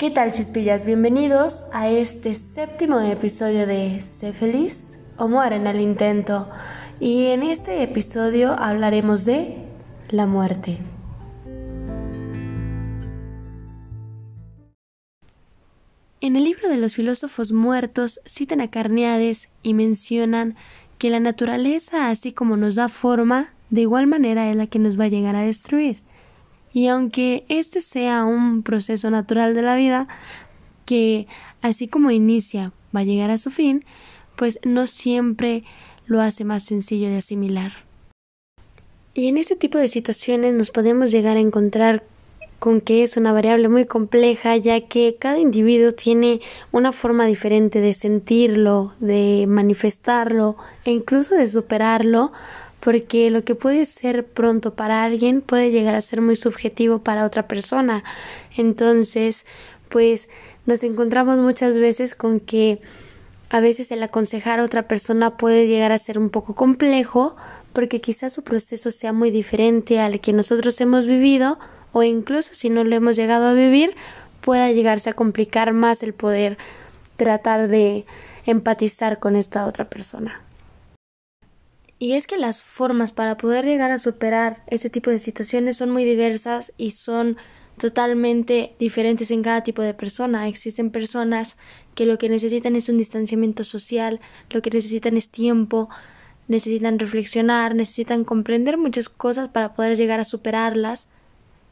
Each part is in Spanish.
¿Qué tal chispillas? Bienvenidos a este séptimo episodio de Sé feliz o muere en el intento. Y en este episodio hablaremos de la muerte. En el libro de los filósofos muertos citan a Carneades y mencionan que la naturaleza, así como nos da forma, de igual manera es la que nos va a llegar a destruir. Y aunque este sea un proceso natural de la vida, que así como inicia va a llegar a su fin, pues no siempre lo hace más sencillo de asimilar. Y en este tipo de situaciones nos podemos llegar a encontrar con que es una variable muy compleja, ya que cada individuo tiene una forma diferente de sentirlo, de manifestarlo e incluso de superarlo, porque lo que puede ser pronto para alguien puede llegar a ser muy subjetivo para otra persona. Entonces, pues nos encontramos muchas veces con que a veces el aconsejar a otra persona puede llegar a ser un poco complejo porque quizás su proceso sea muy diferente al que nosotros hemos vivido o incluso si no lo hemos llegado a vivir, pueda llegarse a complicar más el poder tratar de empatizar con esta otra persona. Y es que las formas para poder llegar a superar este tipo de situaciones son muy diversas y son totalmente diferentes en cada tipo de persona. Existen personas que lo que necesitan es un distanciamiento social, lo que necesitan es tiempo, necesitan reflexionar, necesitan comprender muchas cosas para poder llegar a superarlas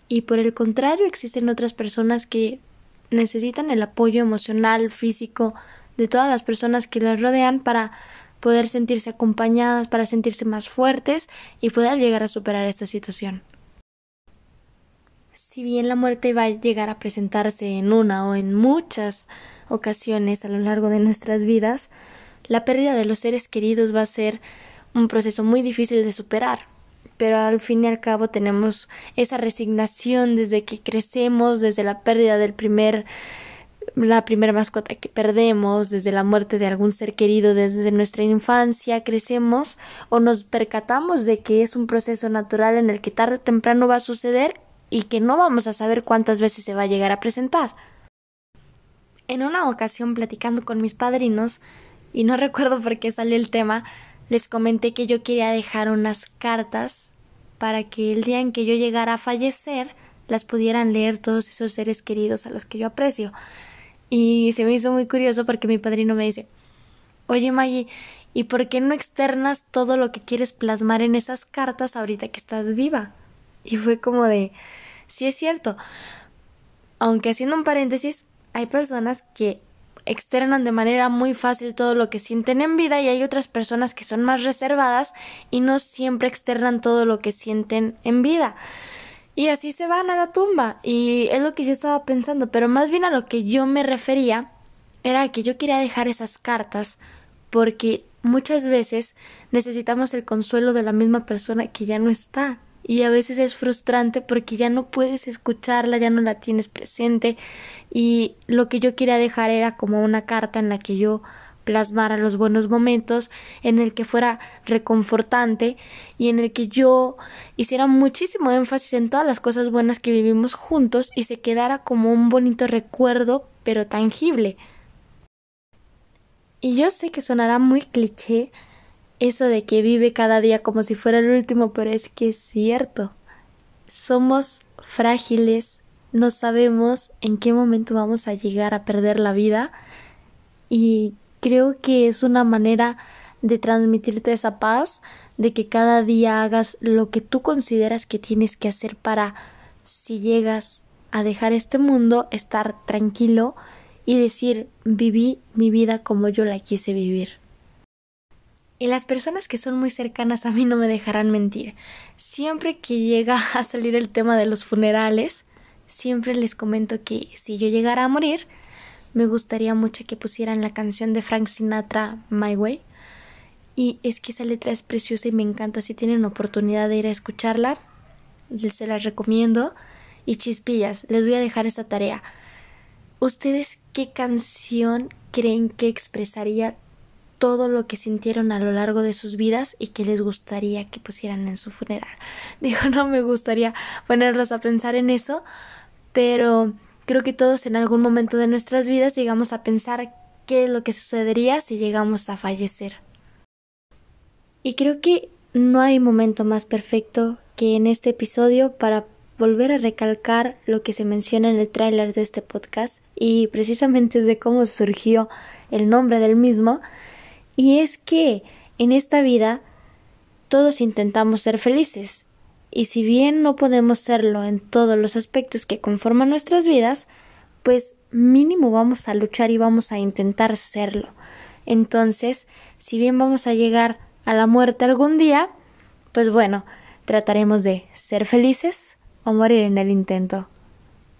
y por el contrario existen otras personas que necesitan el apoyo emocional, físico de todas las personas que las rodean para poder sentirse acompañadas, para sentirse más fuertes y poder llegar a superar esta situación. Si bien la muerte va a llegar a presentarse en una o en muchas ocasiones a lo largo de nuestras vidas, la pérdida de los seres queridos va a ser un proceso muy difícil de superar pero al fin y al cabo tenemos esa resignación desde que crecemos, desde la pérdida del primer la primera mascota que perdemos, desde la muerte de algún ser querido desde nuestra infancia, crecemos o nos percatamos de que es un proceso natural en el que tarde o temprano va a suceder y que no vamos a saber cuántas veces se va a llegar a presentar. En una ocasión platicando con mis padrinos, y no recuerdo por qué salió el tema, les comenté que yo quería dejar unas cartas para que el día en que yo llegara a fallecer las pudieran leer todos esos seres queridos a los que yo aprecio. Y se me hizo muy curioso porque mi padrino me dice Oye Maggie, ¿y por qué no externas todo lo que quieres plasmar en esas cartas ahorita que estás viva? Y fue como de sí es cierto. Aunque haciendo un paréntesis, hay personas que externan de manera muy fácil todo lo que sienten en vida y hay otras personas que son más reservadas y no siempre externan todo lo que sienten en vida. Y así se van a la tumba. Y es lo que yo estaba pensando, pero más bien a lo que yo me refería era que yo quería dejar esas cartas porque muchas veces necesitamos el consuelo de la misma persona que ya no está y a veces es frustrante porque ya no puedes escucharla, ya no la tienes presente y lo que yo quería dejar era como una carta en la que yo plasmara los buenos momentos, en el que fuera reconfortante y en el que yo hiciera muchísimo énfasis en todas las cosas buenas que vivimos juntos y se quedara como un bonito recuerdo pero tangible. Y yo sé que sonará muy cliché, eso de que vive cada día como si fuera el último, pero es que es cierto. Somos frágiles, no sabemos en qué momento vamos a llegar a perder la vida y creo que es una manera de transmitirte esa paz, de que cada día hagas lo que tú consideras que tienes que hacer para, si llegas a dejar este mundo, estar tranquilo y decir viví mi vida como yo la quise vivir. Y las personas que son muy cercanas a mí no me dejarán mentir. Siempre que llega a salir el tema de los funerales, siempre les comento que si yo llegara a morir, me gustaría mucho que pusieran la canción de Frank Sinatra, My Way. Y es que esa letra es preciosa y me encanta. Si tienen oportunidad de ir a escucharla, se las recomiendo. Y chispillas, les voy a dejar esta tarea. ¿Ustedes qué canción creen que expresaría todo lo que sintieron a lo largo de sus vidas y que les gustaría que pusieran en su funeral. Digo, no me gustaría ponerlos a pensar en eso, pero Creo que todos en algún momento de nuestras vidas llegamos a pensar qué es lo que sucedería si llegamos a fallecer. Y creo que no hay momento más perfecto que en este episodio para volver a recalcar lo que se menciona en el tráiler de este podcast y precisamente de cómo surgió el nombre del mismo y es que en esta vida todos intentamos ser felices y si bien no podemos serlo en todos los aspectos que conforman nuestras vidas, pues mínimo vamos a luchar y vamos a intentar serlo. Entonces, si bien vamos a llegar a la muerte algún día, pues bueno, trataremos de ser felices o morir en el intento.